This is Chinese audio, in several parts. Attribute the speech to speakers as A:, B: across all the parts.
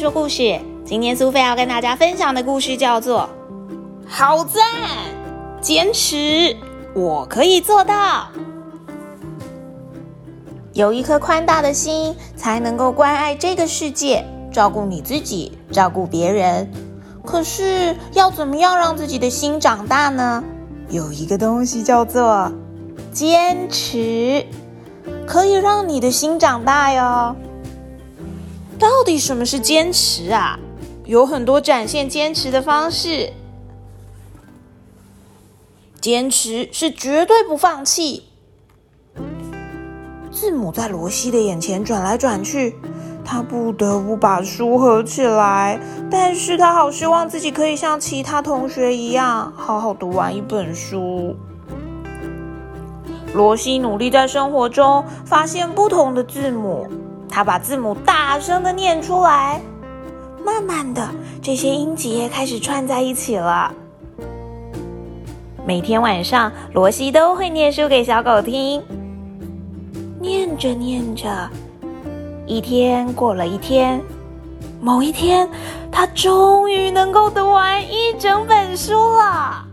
A: 说故事。今天苏菲要跟大家分享的故事叫做《好赞，坚持，我可以做到》。有一颗宽大的心，才能够关爱这个世界，照顾你自己，照顾别人。可是要怎么样让自己的心长大呢？有一个东西叫做坚持，可以让你的心长大哟。到底什么是坚持啊？有很多展现坚持的方式。坚持是绝对不放弃。字母在罗西的眼前转来转去，他不得不把书合起来，但是他好希望自己可以像其他同学一样，好好读完一本书。罗西努力在生活中发现不同的字母。他把字母大声的念出来，慢慢的，这些音节开始串在一起了。每天晚上，罗西都会念书给小狗听。念着念着，一天过了一天，某一天，他终于能够读完一整本书了。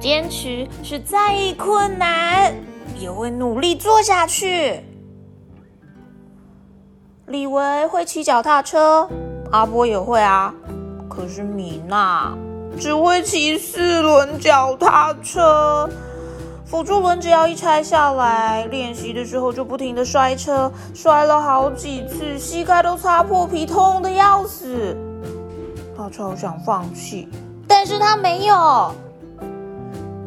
A: 坚持是再困难。也会努力做下去。李维会骑脚踏车，阿波也会啊。可是米娜只会骑四轮脚踏车，辅助轮只要一拆下来，练习的时候就不停的摔车，摔了好几次，膝盖都擦破皮，痛的要死。他超想放弃，但是他没有。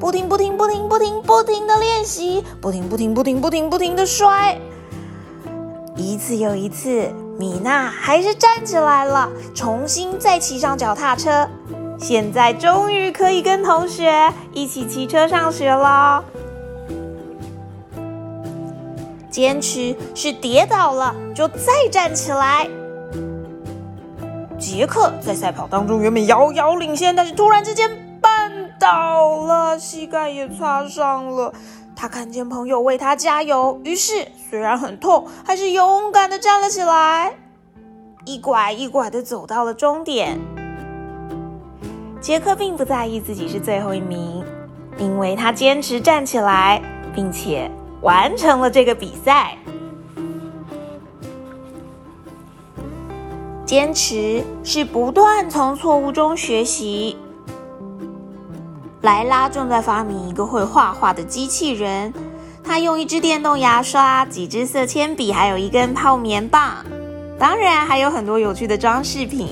A: 不停不停不停不停不停的练习，不停不停不停不停不停的摔，一次又一次，米娜还是站起来了，重新再骑上脚踏车。现在终于可以跟同学一起骑车上学了。坚持是跌倒了就再站起来。杰克在赛跑当中原本遥遥领先，但是突然之间。倒了，膝盖也擦伤了。他看见朋友为他加油，于是虽然很痛，还是勇敢的站了起来，一拐一拐的走到了终点。杰克并不在意自己是最后一名，因为他坚持站起来，并且完成了这个比赛。坚持是不断从错误中学习。莱拉正在发明一个会画画的机器人，他用一支电动牙刷、几支色铅笔，还有一根泡棉棒，当然还有很多有趣的装饰品。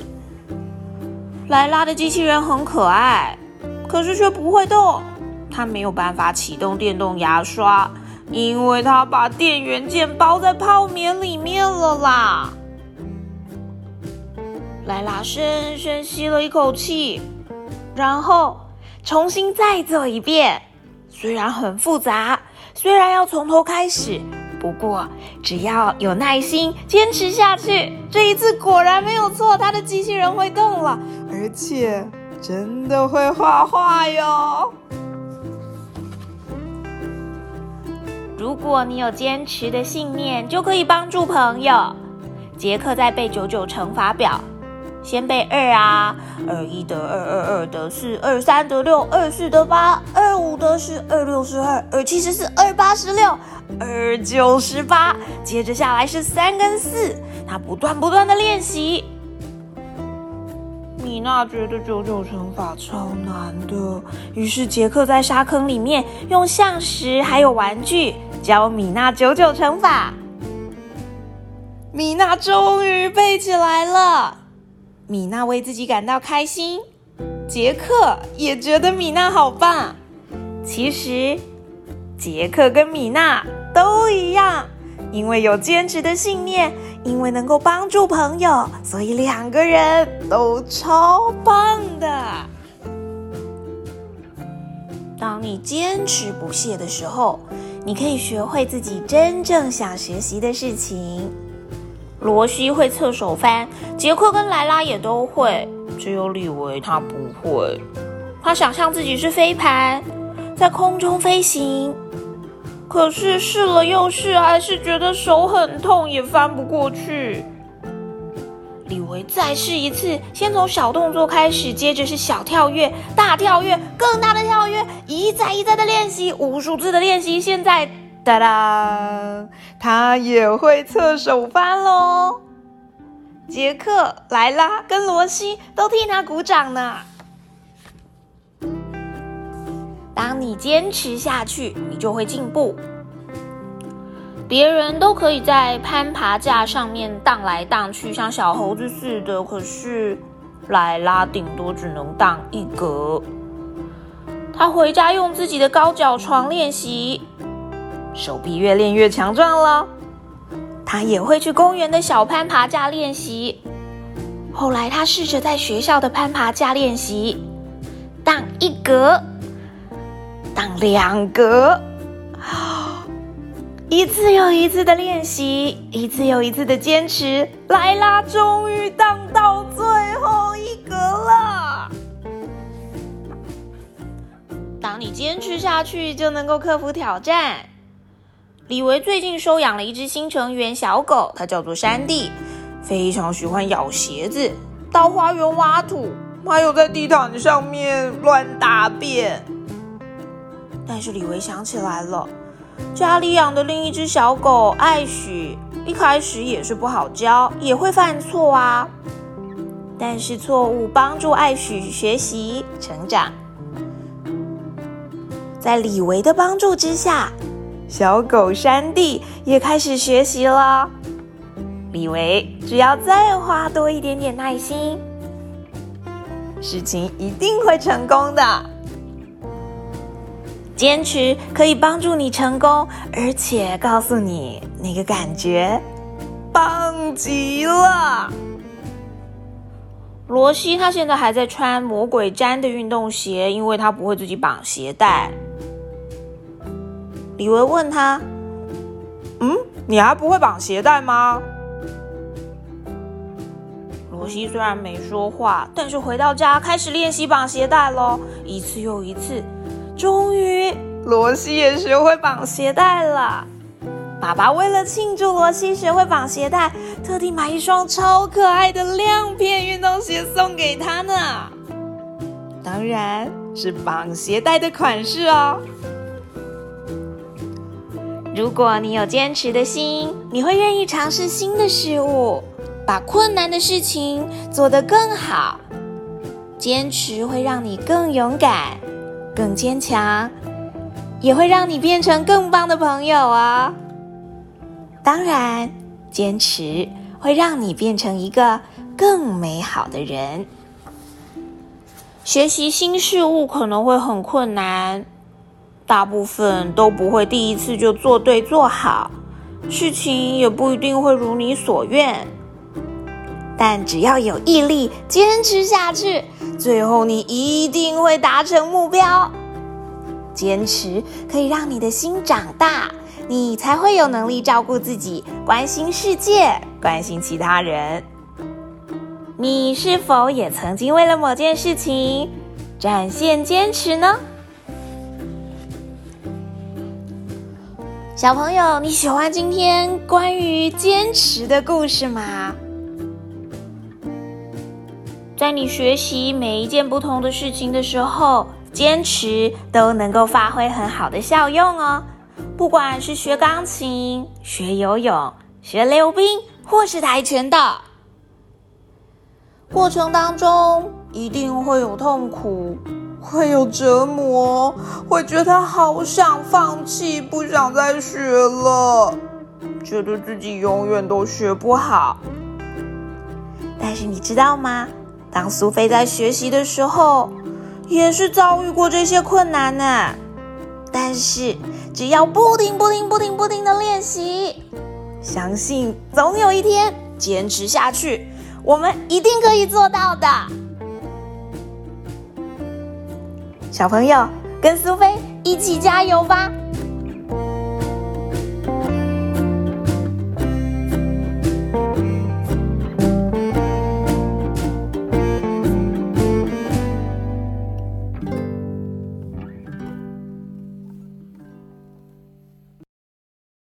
A: 莱拉的机器人很可爱，可是却不会动，它没有办法启动电动牙刷，因为它把电源键包在泡棉里面了啦。莱拉深深吸了一口气，然后。重新再做一遍，虽然很复杂，虽然要从头开始，不过只要有耐心，坚持下去，这一次果然没有错，他的机器人会动了，而且真的会画画哟。如果你有坚持的信念，就可以帮助朋友。杰克在背九九乘法表。先背二啊，二一得二，二二得四，二三得六，二四得八，二五得十，二六十二，二七十四，二八十六，二九十八。接着下来是三跟四，他不断不断的练习。米娜觉得九九乘法超难的，于是杰克在沙坑里面用橡石还有玩具教米娜九九乘法。米娜终于背起来了。米娜为自己感到开心，杰克也觉得米娜好棒。其实，杰克跟米娜都一样，因为有坚持的信念，因为能够帮助朋友，所以两个人都超棒的。当你坚持不懈的时候，你可以学会自己真正想学习的事情。罗西会侧手翻，杰克跟莱拉也都会，只有李维他不会。他想象自己是飞盘，在空中飞行，可是试了又试，还是觉得手很痛，也翻不过去。李维再试一次，先从小动作开始，接着是小跳跃、大跳跃、更大的跳跃，一再一再的练习，无数次的练习。现在，哒哒，他也会侧手翻喽！杰克、莱拉跟罗西都替他鼓掌呢。当你坚持下去，你就会进步。别人都可以在攀爬架上面荡来荡去，像小猴子似的。可是莱拉顶多只能荡一格。他回家用自己的高脚床练习，手臂越练越强壮了。他也会去公园的小攀爬架练习。后来他试着在学校的攀爬架练习，荡一格，荡两格。一次又一次的练习，一次又一次的坚持，莱拉终于荡到最后一格了。当你坚持下去，就能够克服挑战。李维最近收养了一只新成员小狗，它叫做山地，非常喜欢咬鞋子、到花园挖土，还有在地毯上面乱大便。但是李维想起来了。家里养的另一只小狗艾许，一开始也是不好教，也会犯错啊。但是错误帮助艾许学习成长，在李维的帮助之下，小狗山地也开始学习了。李维只要再花多一点点耐心，事情一定会成功的。坚持可以帮助你成功，而且告诉你那个感觉棒极了。罗西他现在还在穿魔鬼毡的运动鞋，因为他不会自己绑鞋带。李维问他：“嗯，你还不会绑鞋带吗？”罗西虽然没说话，但是回到家开始练习绑鞋带喽，一次又一次。终于，罗西也学会绑鞋带了。爸爸为了庆祝罗西学会绑鞋带，特地买一双超可爱的亮片运动鞋送给他呢。当然是绑鞋带的款式哦。如果你有坚持的心，你会愿意尝试新的事物，把困难的事情做得更好。坚持会让你更勇敢。更坚强，也会让你变成更棒的朋友啊！当然，坚持会让你变成一个更美好的人。学习新事物可能会很困难，大部分都不会第一次就做对做好，事情也不一定会如你所愿。但只要有毅力，坚持下去。最后，你一定会达成目标。坚持可以让你的心长大，你才会有能力照顾自己，关心世界，关心其他人。你是否也曾经为了某件事情展现坚持呢？小朋友，你喜欢今天关于坚持的故事吗？在你学习每一件不同的事情的时候，坚持都能够发挥很好的效用哦。不管是学钢琴、学游泳、学溜冰，或是跆拳道，过程当中一定会有痛苦，会有折磨，会觉得好想放弃，不想再学了，觉得自己永远都学不好。但是你知道吗？当苏菲在学习的时候，也是遭遇过这些困难呢。但是只要不停、不停、不停、不停的练习，相信总有一天坚持下去，我们一定可以做到的。小朋友，跟苏菲一起加油吧！